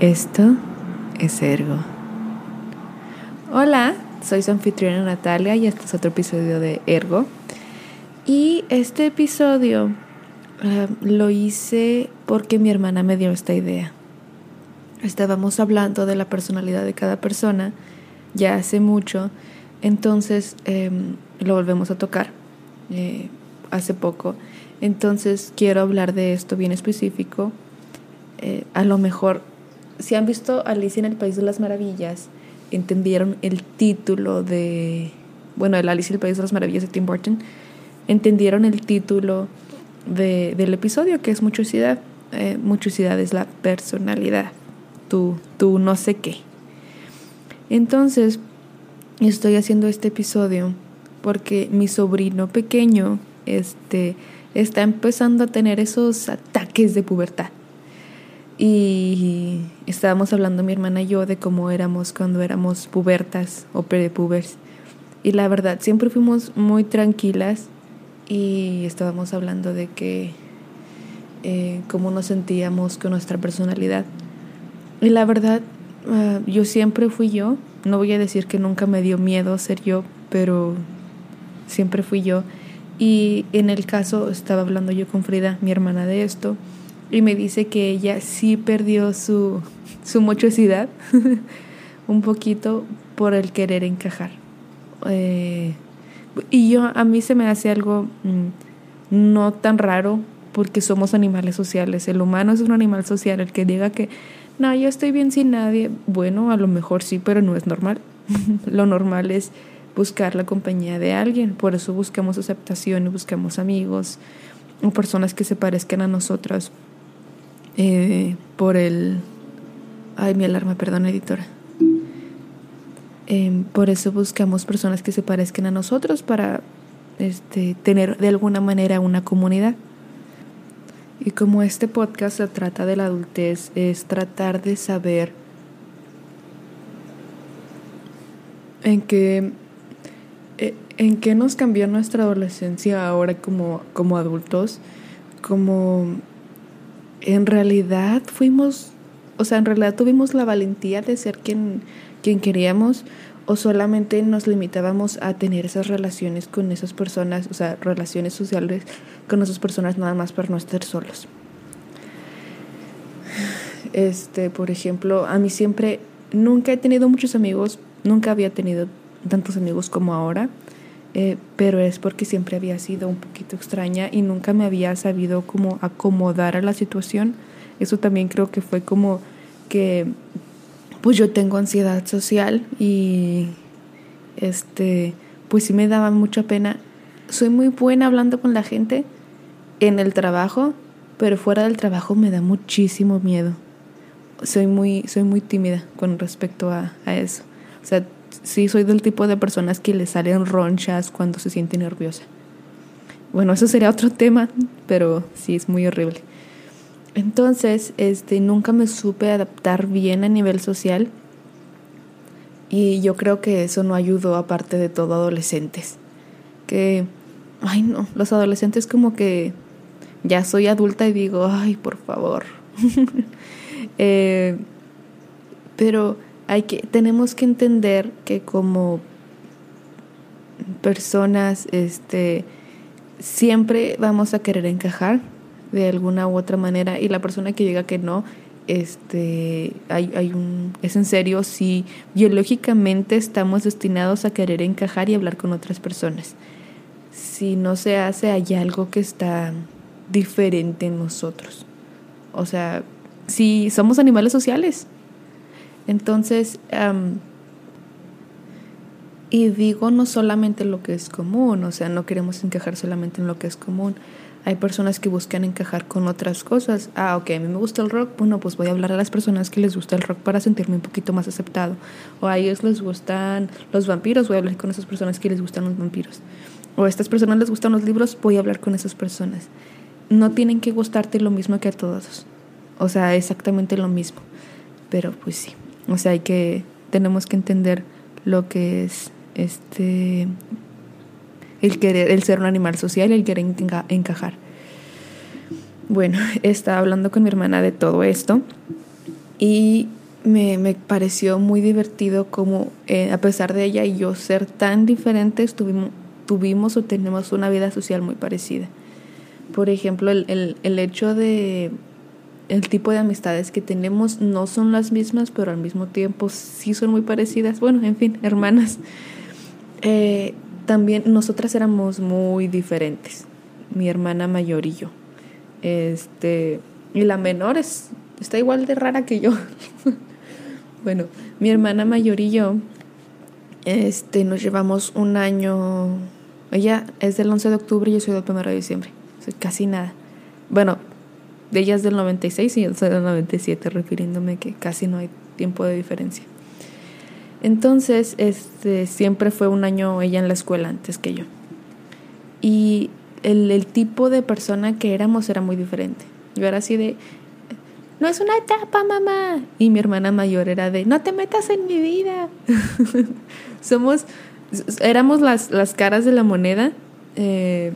Esto es Ergo. Hola, soy su anfitriona Natalia y este es otro episodio de Ergo. Y este episodio eh, lo hice porque mi hermana me dio esta idea. Estábamos hablando de la personalidad de cada persona ya hace mucho, entonces em, lo volvemos a tocar eh, hace poco. Entonces quiero hablar de esto bien específico. Eh, a lo mejor, si han visto Alicia en el País de las Maravillas, entendieron el título de, bueno, Alicia en el País de las Maravillas de Tim Burton, entendieron el título de, del episodio, que es muchosidad. Eh, muchosidad es la personalidad, tú no sé qué. Entonces, estoy haciendo este episodio porque mi sobrino pequeño este, está empezando a tener esos ataques de pubertad. Y estábamos hablando mi hermana y yo de cómo éramos cuando éramos pubertas o prepubers. Y la verdad, siempre fuimos muy tranquilas y estábamos hablando de que eh, cómo nos sentíamos con nuestra personalidad. Y la verdad, ah, yo siempre fui yo. No voy a decir que nunca me dio miedo ser yo, pero siempre fui yo. Y en el caso, estaba hablando yo con Frida, mi hermana, de esto, y me dice que ella sí perdió su, su mochosidad un poquito por el querer encajar. Eh, y yo, a mí se me hace algo mm, no tan raro porque somos animales sociales. El humano es un animal social. El que diga que, no, yo estoy bien sin nadie, bueno, a lo mejor sí, pero no es normal. Lo normal es buscar la compañía de alguien. Por eso buscamos aceptación y buscamos amigos o personas que se parezcan a nosotras. Eh, por el... Ay, mi alarma, perdón, editora. Em, por eso buscamos personas que se parezcan a nosotros para este, tener de alguna manera una comunidad. Y como este podcast se trata de la adultez, es tratar de saber en qué, eh, en qué nos cambió nuestra adolescencia ahora como, como adultos, como en realidad fuimos, o sea, en realidad tuvimos la valentía de ser quien quien queríamos o solamente nos limitábamos a tener esas relaciones con esas personas, o sea, relaciones sociales con esas personas nada más para no estar solos. Este, por ejemplo, a mí siempre, nunca he tenido muchos amigos, nunca había tenido tantos amigos como ahora, eh, pero es porque siempre había sido un poquito extraña y nunca me había sabido cómo acomodar a la situación. Eso también creo que fue como que pues yo tengo ansiedad social y este, pues sí me daba mucha pena. Soy muy buena hablando con la gente en el trabajo, pero fuera del trabajo me da muchísimo miedo. Soy muy, soy muy tímida con respecto a, a eso. O sea, sí soy del tipo de personas que le salen ronchas cuando se siente nerviosa. Bueno, eso sería otro tema, pero sí es muy horrible. Entonces, este, nunca me supe adaptar bien a nivel social y yo creo que eso no ayudó aparte de todo adolescentes. Que, ay no, los adolescentes como que ya soy adulta y digo, ay, por favor. Eh, pero hay que, tenemos que entender que como personas, este, siempre vamos a querer encajar de alguna u otra manera y la persona que llega que no, este, hay, hay un, es en serio si biológicamente estamos destinados a querer encajar y hablar con otras personas. Si no se hace, hay algo que está diferente en nosotros. O sea, si somos animales sociales. Entonces, y digo no solamente lo que es común, o sea, no queremos encajar solamente en lo que es común, hay personas que buscan encajar con otras cosas. Ah, ok, a mí me gusta el rock. Bueno, pues voy a hablar a las personas que les gusta el rock para sentirme un poquito más aceptado. O a ellos les gustan los vampiros. Voy a hablar con esas personas que les gustan los vampiros. O a estas personas les gustan los libros. Voy a hablar con esas personas. No tienen que gustarte lo mismo que a todos. O sea, exactamente lo mismo. Pero pues sí. O sea, hay que. Tenemos que entender lo que es este el querer, el ser un animal social y el querer encajar. Bueno, estaba hablando con mi hermana de todo esto Y me, me pareció muy divertido como eh, a pesar de ella y yo ser tan diferentes, tuvimos, tuvimos o tenemos una vida social muy parecida. Por ejemplo, el, el, el hecho de el tipo de amistades que tenemos no son las mismas, pero al mismo tiempo sí son muy parecidas. Bueno, en fin, hermanas. Eh, también nosotras éramos muy diferentes, mi hermana mayor y yo. Este, y la menor es, está igual de rara que yo. bueno, mi hermana mayor y yo este, nos llevamos un año. Ella es del 11 de octubre y yo soy del 1 de diciembre. casi nada. Bueno, ella es del 96 y yo soy del 97, refiriéndome que casi no hay tiempo de diferencia. Entonces, este, siempre fue un año ella en la escuela antes que yo. Y el, el tipo de persona que éramos era muy diferente. Yo era así de, no es una etapa, mamá. Y mi hermana mayor era de, no te metas en mi vida. Somos, éramos las, las caras de la moneda. Eh,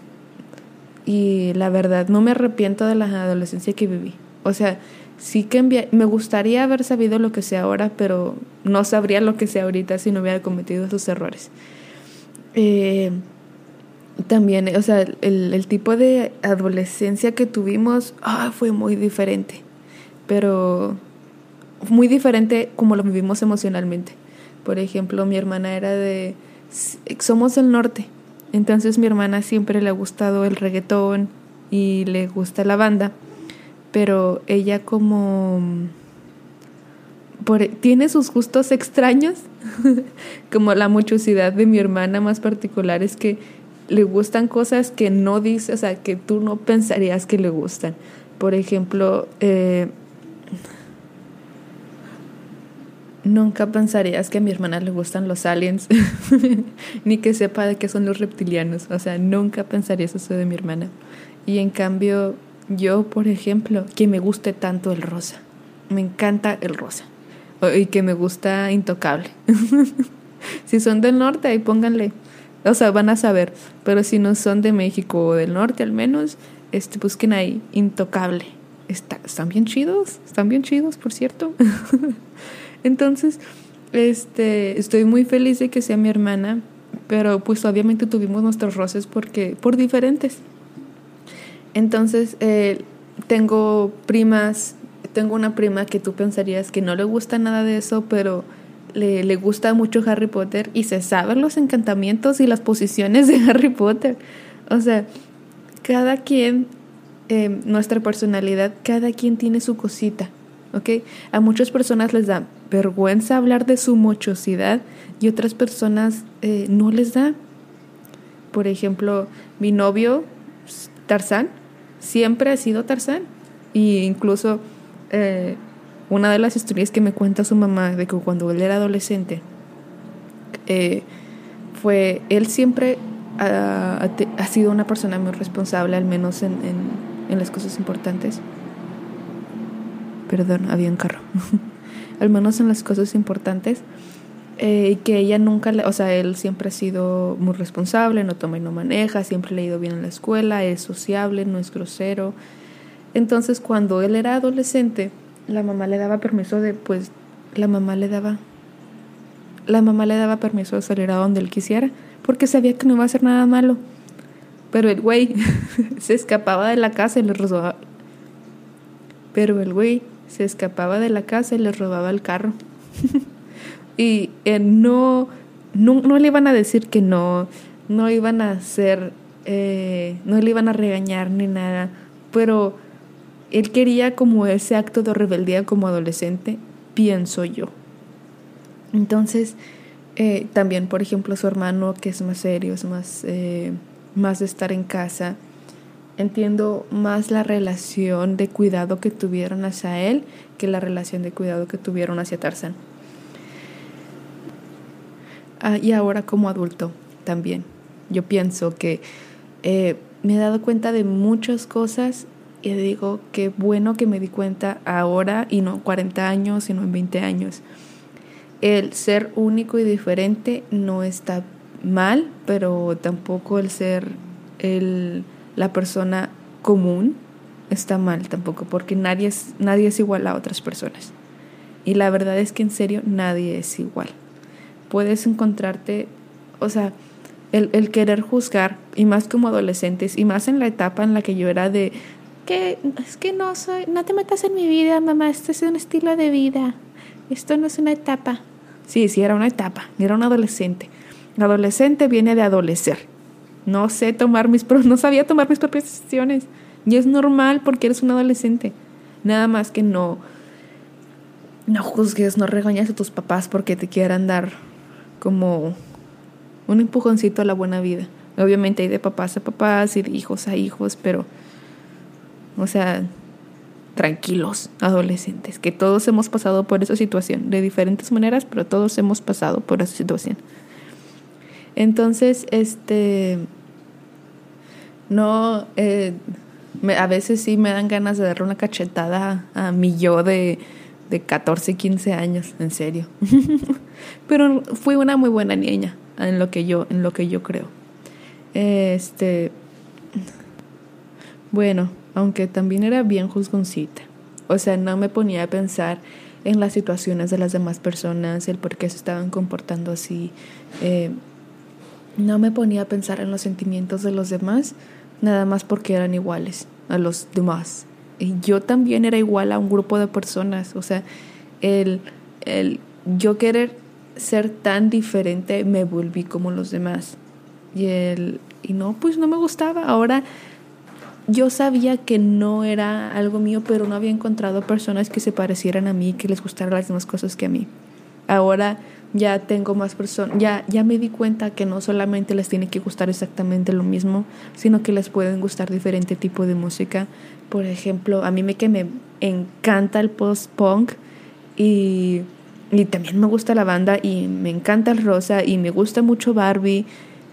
y la verdad, no me arrepiento de la adolescencia que viví. O sea, sí que me gustaría haber sabido lo que sé ahora, pero no sabría lo que sé ahorita si no hubiera cometido esos errores. Eh, también, o sea, el, el, tipo de adolescencia que tuvimos ah, fue muy diferente, pero muy diferente como lo vivimos emocionalmente. Por ejemplo, mi hermana era de, somos del norte, entonces mi hermana siempre le ha gustado el reggaetón y le gusta la banda pero ella como por, tiene sus gustos extraños, como la muchosidad de mi hermana más particular es que le gustan cosas que no dice, o sea, que tú no pensarías que le gustan. Por ejemplo, eh, nunca pensarías que a mi hermana le gustan los aliens, ni que sepa de qué son los reptilianos. O sea, nunca pensarías eso de mi hermana. Y en cambio, yo, por ejemplo, que me guste tanto el rosa. Me encanta el rosa. Y que me gusta intocable. si son del norte, ahí pónganle. O sea, van a saber. Pero si no son de México o del norte al menos, este, busquen ahí intocable. Está, están bien chidos, están bien chidos, por cierto. Entonces, este, estoy muy feliz de que sea mi hermana, pero pues obviamente tuvimos nuestros roces porque por diferentes. Entonces, eh, tengo primas, tengo una prima que tú pensarías que no le gusta nada de eso, pero le, le gusta mucho Harry Potter y se saben los encantamientos y las posiciones de Harry Potter. O sea, cada quien, eh, nuestra personalidad, cada quien tiene su cosita, ¿ok? A muchas personas les da vergüenza hablar de su mochosidad y otras personas eh, no les da. Por ejemplo, mi novio, Tarzán, siempre ha sido Tarzán. Y incluso eh, una de las historias que me cuenta su mamá de que cuando él era adolescente, eh, fue, él siempre ha, sido una persona muy responsable, al menos en, en, en las cosas importantes. Perdón, había un carro. al menos en las cosas importantes. Eh, que ella nunca, le, o sea, él siempre ha sido muy responsable, no toma y no maneja, siempre le ha ido bien en la escuela, es sociable, no es grosero. Entonces, cuando él era adolescente, la mamá le daba permiso de, pues, la mamá le daba, la mamá le daba permiso de salir a donde él quisiera, porque sabía que no iba a hacer nada malo. Pero el güey se escapaba de la casa y le robaba. Pero el güey se escapaba de la casa y le robaba el carro. y eh, no, no, no, le iban a decir que no, no iban a hacer, eh, no le iban a regañar ni nada, pero él quería como ese acto de rebeldía como adolescente, pienso yo. Entonces, eh, también, por ejemplo, su hermano, que es más serio, es más, más de estar en casa, entiendo más la relación de cuidado que tuvieron hacia él que la relación de cuidado que tuvieron hacia Tarzán. Ah, y ahora como adulto también. Yo pienso que eh, me he dado cuenta de muchas cosas y digo que bueno que me di cuenta ahora y no 40 años, sino en 20 años. El ser único y diferente no está mal, pero tampoco el ser el, la persona común está mal tampoco, porque nadie es, nadie es igual a otras personas. Y la verdad es que en serio nadie es igual. Puedes encontrarte, o sea, el, el querer juzgar, y más como adolescentes, y más en la etapa en la que yo era de que es que no soy, no te metas en mi vida, mamá, esto es un estilo de vida. Esto no es una etapa. Sí, sí, era una etapa, era un adolescente. Adolescente viene de adolecer. No sé tomar mis, no sabía tomar mis propias decisiones. Y es normal porque eres un adolescente. Nada más que no, no juzgues, no regañes a tus papás porque te quieran dar como un empujoncito a la buena vida. Obviamente hay de papás a papás y de hijos a hijos, pero, o sea, tranquilos, adolescentes, que todos hemos pasado por esa situación, de diferentes maneras, pero todos hemos pasado por esa situación. Entonces, este, no, eh, a veces sí me dan ganas de darle una cachetada a mi yo de, de 14, 15 años, en serio. pero fui una muy buena niña en lo que yo, en lo que yo creo. Este, bueno, aunque también era bien juzgoncita. O sea, no me ponía a pensar en las situaciones de las demás personas, el por qué se estaban comportando así. Eh, no me ponía a pensar en los sentimientos de los demás, nada más porque eran iguales a los demás. Y yo también era igual a un grupo de personas. O sea, el, el yo querer ser tan diferente me volví como los demás. Y, el, y no, pues no me gustaba. Ahora yo sabía que no era algo mío, pero no había encontrado personas que se parecieran a mí, que les gustaran las mismas cosas que a mí. Ahora ya tengo más personas, ya, ya me di cuenta que no solamente les tiene que gustar exactamente lo mismo, sino que les pueden gustar diferente tipo de música. Por ejemplo, a mí me que me encanta el post-punk y, y también me gusta la banda y me encanta el rosa y me gusta mucho Barbie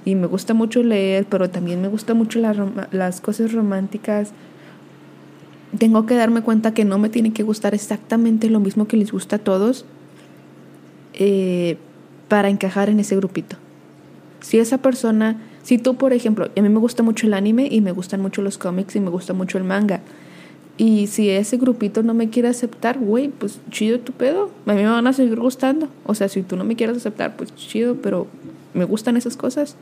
y me gusta mucho leer, pero también me gusta mucho las cosas románticas. Tengo que darme cuenta que no me tiene que gustar exactamente lo mismo que les gusta a todos eh, para encajar en ese grupito. Si esa persona, si tú por ejemplo, a mí me gusta mucho el anime y me gustan mucho los cómics y me gusta mucho el manga. Y si ese grupito no me quiere aceptar, güey, pues chido tu pedo. A mí me van a seguir gustando. O sea, si tú no me quieres aceptar, pues chido, pero me gustan esas cosas.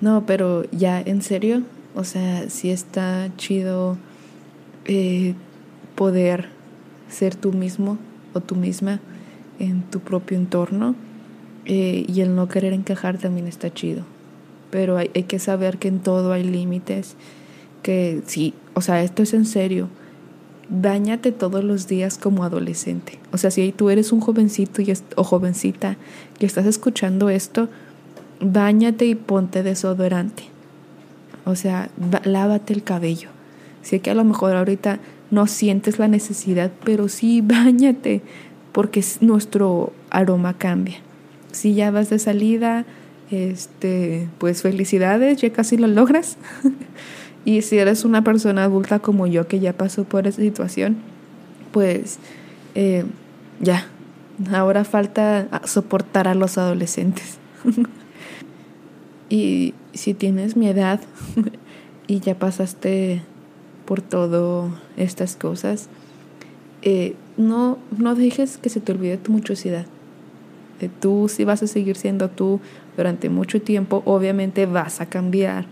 No, pero ya, en serio, o sea, sí está chido eh, poder ser tú mismo o tú misma en tu propio entorno eh, y el no querer encajar también está chido. Pero hay, que saber que en todo hay límites, que sí, o sea, esto es en serio. Báñate todos los días como adolescente. O sea, si tú eres un jovencito y o jovencita que estás escuchando esto, Báñate y ponte desodorante. O sea, lávate el cabello. Sé que a lo mejor ahorita no sientes la necesidad, pero sí báñate porque nuestro aroma cambia. Si ya vas de salida, este, pues felicidades, ya casi lo logras. y si eres una persona adulta como yo que ya pasó por esa situación, pues eh, ya, ahora falta soportar a los adolescentes. Y si tienes mi edad y ya pasaste por todo estas cosas, eh, no, no dejes que se te olvide tu muchosidad. Eh, tú si vas a seguir siendo tú durante mucho tiempo, obviamente vas a cambiar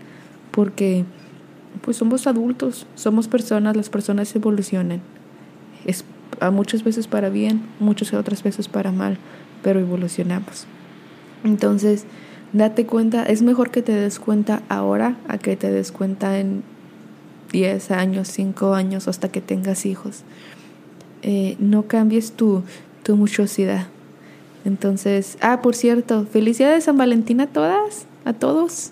porque pues somos adultos, somos personas, las personas evolucionan. Es a muchas veces para bien, muchas otras veces para mal, pero evolucionamos. Entonces, Date cuenta, es mejor que te des cuenta ahora a que te des cuenta en 10 años, 5 años, hasta que tengas hijos. Eh, no cambies tu, tu muchosidad. Entonces, ah, por cierto, felicidades de San Valentín a todas, a todos.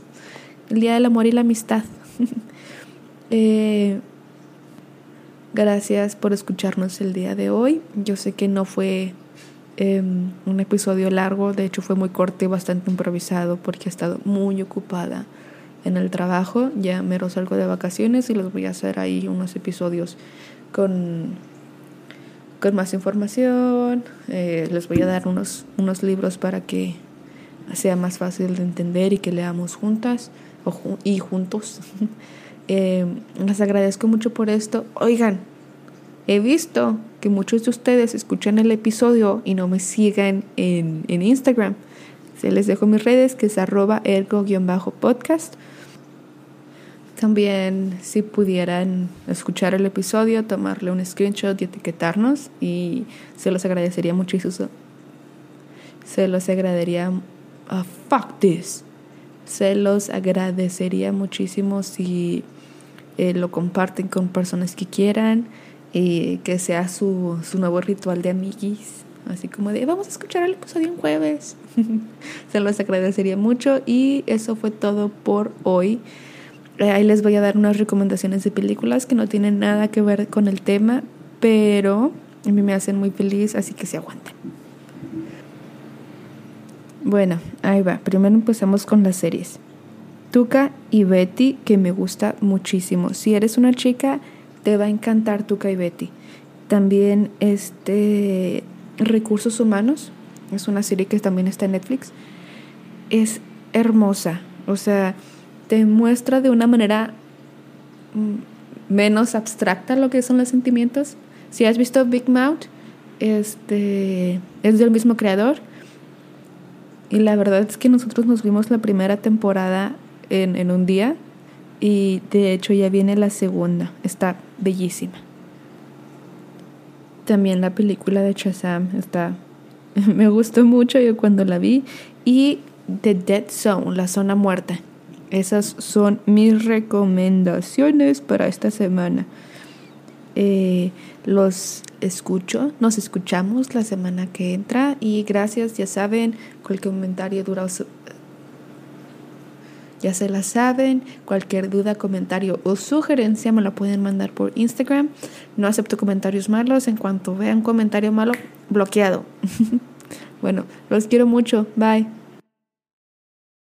El Día del Amor y la Amistad. eh, gracias por escucharnos el día de hoy. Yo sé que no fue Em, un episodio largo, de hecho fue muy corto y bastante improvisado porque he estado muy ocupada en el trabajo. Ya mero salgo de vacaciones y los voy a hacer ahí unos episodios con, con más información. Eh, les voy a dar unos, unos libros para que sea más fácil de entender y que leamos juntas y juntos. eh, les agradezco mucho por esto. Oigan, he visto que muchos de ustedes escuchan el episodio y no me sigan en, en Instagram. Se les dejo mis redes, que es arroba ergo-podcast. También si pudieran escuchar el episodio, tomarle un screenshot y etiquetarnos y se los agradecería muchísimo. Se los agradecería... Uh, fuck this. Se los agradecería muchísimo si eh, lo comparten con personas que quieran y que sea su, su nuevo ritual de amiguis. Así como de, vamos a escuchar el episodio un jueves. Se los agradecería mucho y eso fue todo por hoy. Eh, ahí les voy a dar unas recomendaciones de películas que no tienen nada que ver con el tema, pero a mí me hacen muy feliz, así que se aguanten. Bueno, ahí va. Primero empezamos con las series. Tuca y Betty, que me gusta muchísimo. Si eres una chica, te va a encantar Tuca y Betty. También este Recursos Humanos, es una serie que también está en Netflix. Es hermosa, o sea, te muestra de una manera mm, menos abstracta lo que son los sentimientos. Si has visto Big Mouth, este es del mismo creador y la verdad es que nosotros nos vimos la primera temporada en, en un día y de hecho ya viene la segunda. Está bellísima. También la película de Shazam está me gustó mucho yo cuando la vi y The Dead Zone, la zona muerta. Esas son mis recomendaciones para esta semana. Eh, los escucho, nos escuchamos la semana que entra y gracias, ya saben, cualquier comentario dura ya se la saben, cualquier duda, comentario o sugerencia me la pueden mandar por Instagram. No acepto comentarios malos, en cuanto vean comentario malo, bloqueado. bueno, los quiero mucho, bye.